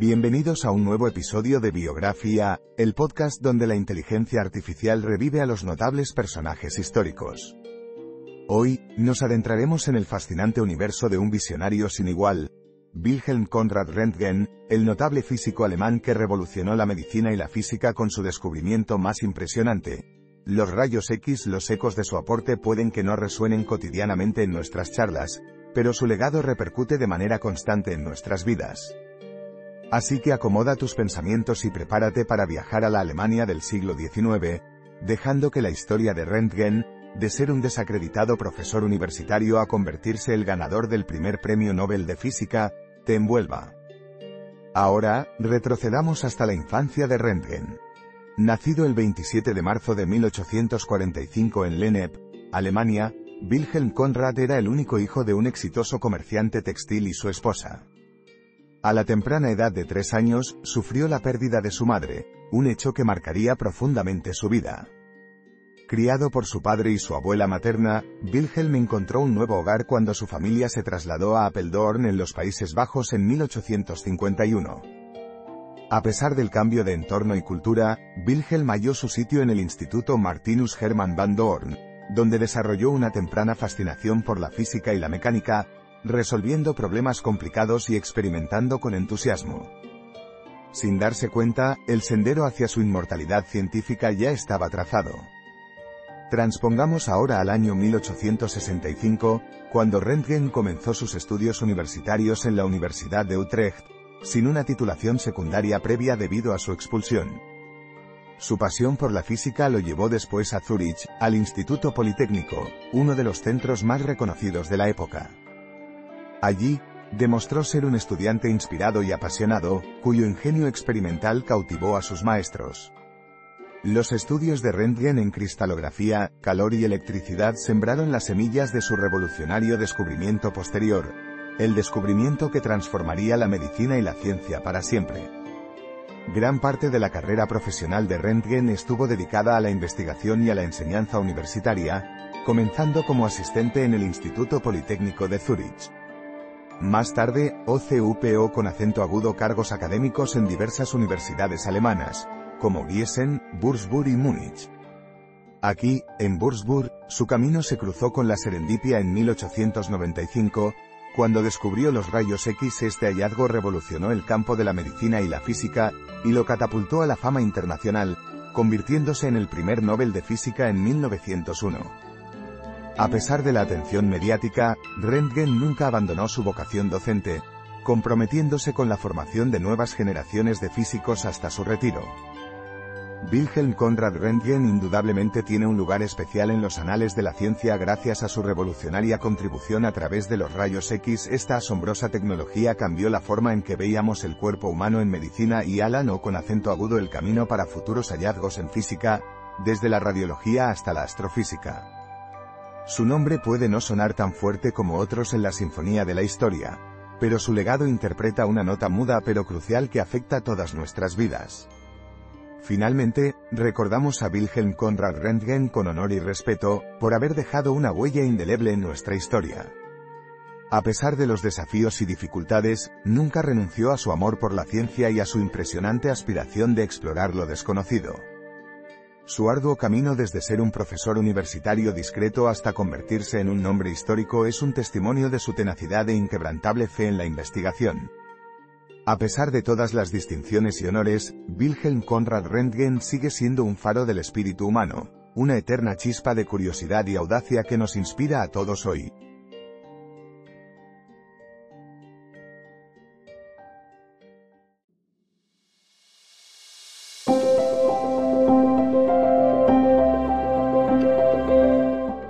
Bienvenidos a un nuevo episodio de Biografía, el podcast donde la inteligencia artificial revive a los notables personajes históricos. Hoy, nos adentraremos en el fascinante universo de un visionario sin igual, Wilhelm Conrad Röntgen, el notable físico alemán que revolucionó la medicina y la física con su descubrimiento más impresionante. Los rayos X, los ecos de su aporte pueden que no resuenen cotidianamente en nuestras charlas, pero su legado repercute de manera constante en nuestras vidas. Así que acomoda tus pensamientos y prepárate para viajar a la Alemania del siglo XIX, dejando que la historia de Röntgen, de ser un desacreditado profesor universitario a convertirse el ganador del primer premio Nobel de Física, te envuelva. Ahora, retrocedamos hasta la infancia de Röntgen. Nacido el 27 de marzo de 1845 en Lennep, Alemania, Wilhelm Conrad era el único hijo de un exitoso comerciante textil y su esposa. A la temprana edad de tres años, sufrió la pérdida de su madre, un hecho que marcaría profundamente su vida. Criado por su padre y su abuela materna, Wilhelm encontró un nuevo hogar cuando su familia se trasladó a Apeldoorn en los Países Bajos en 1851. A pesar del cambio de entorno y cultura, Wilhelm halló su sitio en el Instituto Martinus Hermann van Doorn, donde desarrolló una temprana fascinación por la física y la mecánica, resolviendo problemas complicados y experimentando con entusiasmo. Sin darse cuenta, el sendero hacia su inmortalidad científica ya estaba trazado. Transpongamos ahora al año 1865, cuando Röntgen comenzó sus estudios universitarios en la Universidad de Utrecht, sin una titulación secundaria previa debido a su expulsión. Su pasión por la física lo llevó después a Zúrich, al Instituto Politécnico, uno de los centros más reconocidos de la época. Allí, demostró ser un estudiante inspirado y apasionado, cuyo ingenio experimental cautivó a sus maestros. Los estudios de Röntgen en cristalografía, calor y electricidad sembraron las semillas de su revolucionario descubrimiento posterior, el descubrimiento que transformaría la medicina y la ciencia para siempre. Gran parte de la carrera profesional de Röntgen estuvo dedicada a la investigación y a la enseñanza universitaria, comenzando como asistente en el Instituto Politécnico de Zúrich. Más tarde, OCUPO con acento agudo cargos académicos en diversas universidades alemanas, como Gießen, Würzburg y Múnich. Aquí, en Würzburg, su camino se cruzó con la serendipia en 1895, cuando descubrió los rayos X este hallazgo revolucionó el campo de la medicina y la física, y lo catapultó a la fama internacional, convirtiéndose en el primer Nobel de Física en 1901. A pesar de la atención mediática, Röntgen nunca abandonó su vocación docente, comprometiéndose con la formación de nuevas generaciones de físicos hasta su retiro. Wilhelm Conrad Röntgen indudablemente tiene un lugar especial en los anales de la ciencia gracias a su revolucionaria contribución a través de los rayos X. Esta asombrosa tecnología cambió la forma en que veíamos el cuerpo humano en medicina y Alan o con acento agudo el camino para futuros hallazgos en física, desde la radiología hasta la astrofísica. Su nombre puede no sonar tan fuerte como otros en la sinfonía de la historia, pero su legado interpreta una nota muda pero crucial que afecta todas nuestras vidas. Finalmente, recordamos a Wilhelm Conrad Röntgen con honor y respeto, por haber dejado una huella indeleble en nuestra historia. A pesar de los desafíos y dificultades, nunca renunció a su amor por la ciencia y a su impresionante aspiración de explorar lo desconocido. Su arduo camino desde ser un profesor universitario discreto hasta convertirse en un nombre histórico es un testimonio de su tenacidad e inquebrantable fe en la investigación. A pesar de todas las distinciones y honores, Wilhelm Conrad Röntgen sigue siendo un faro del espíritu humano, una eterna chispa de curiosidad y audacia que nos inspira a todos hoy.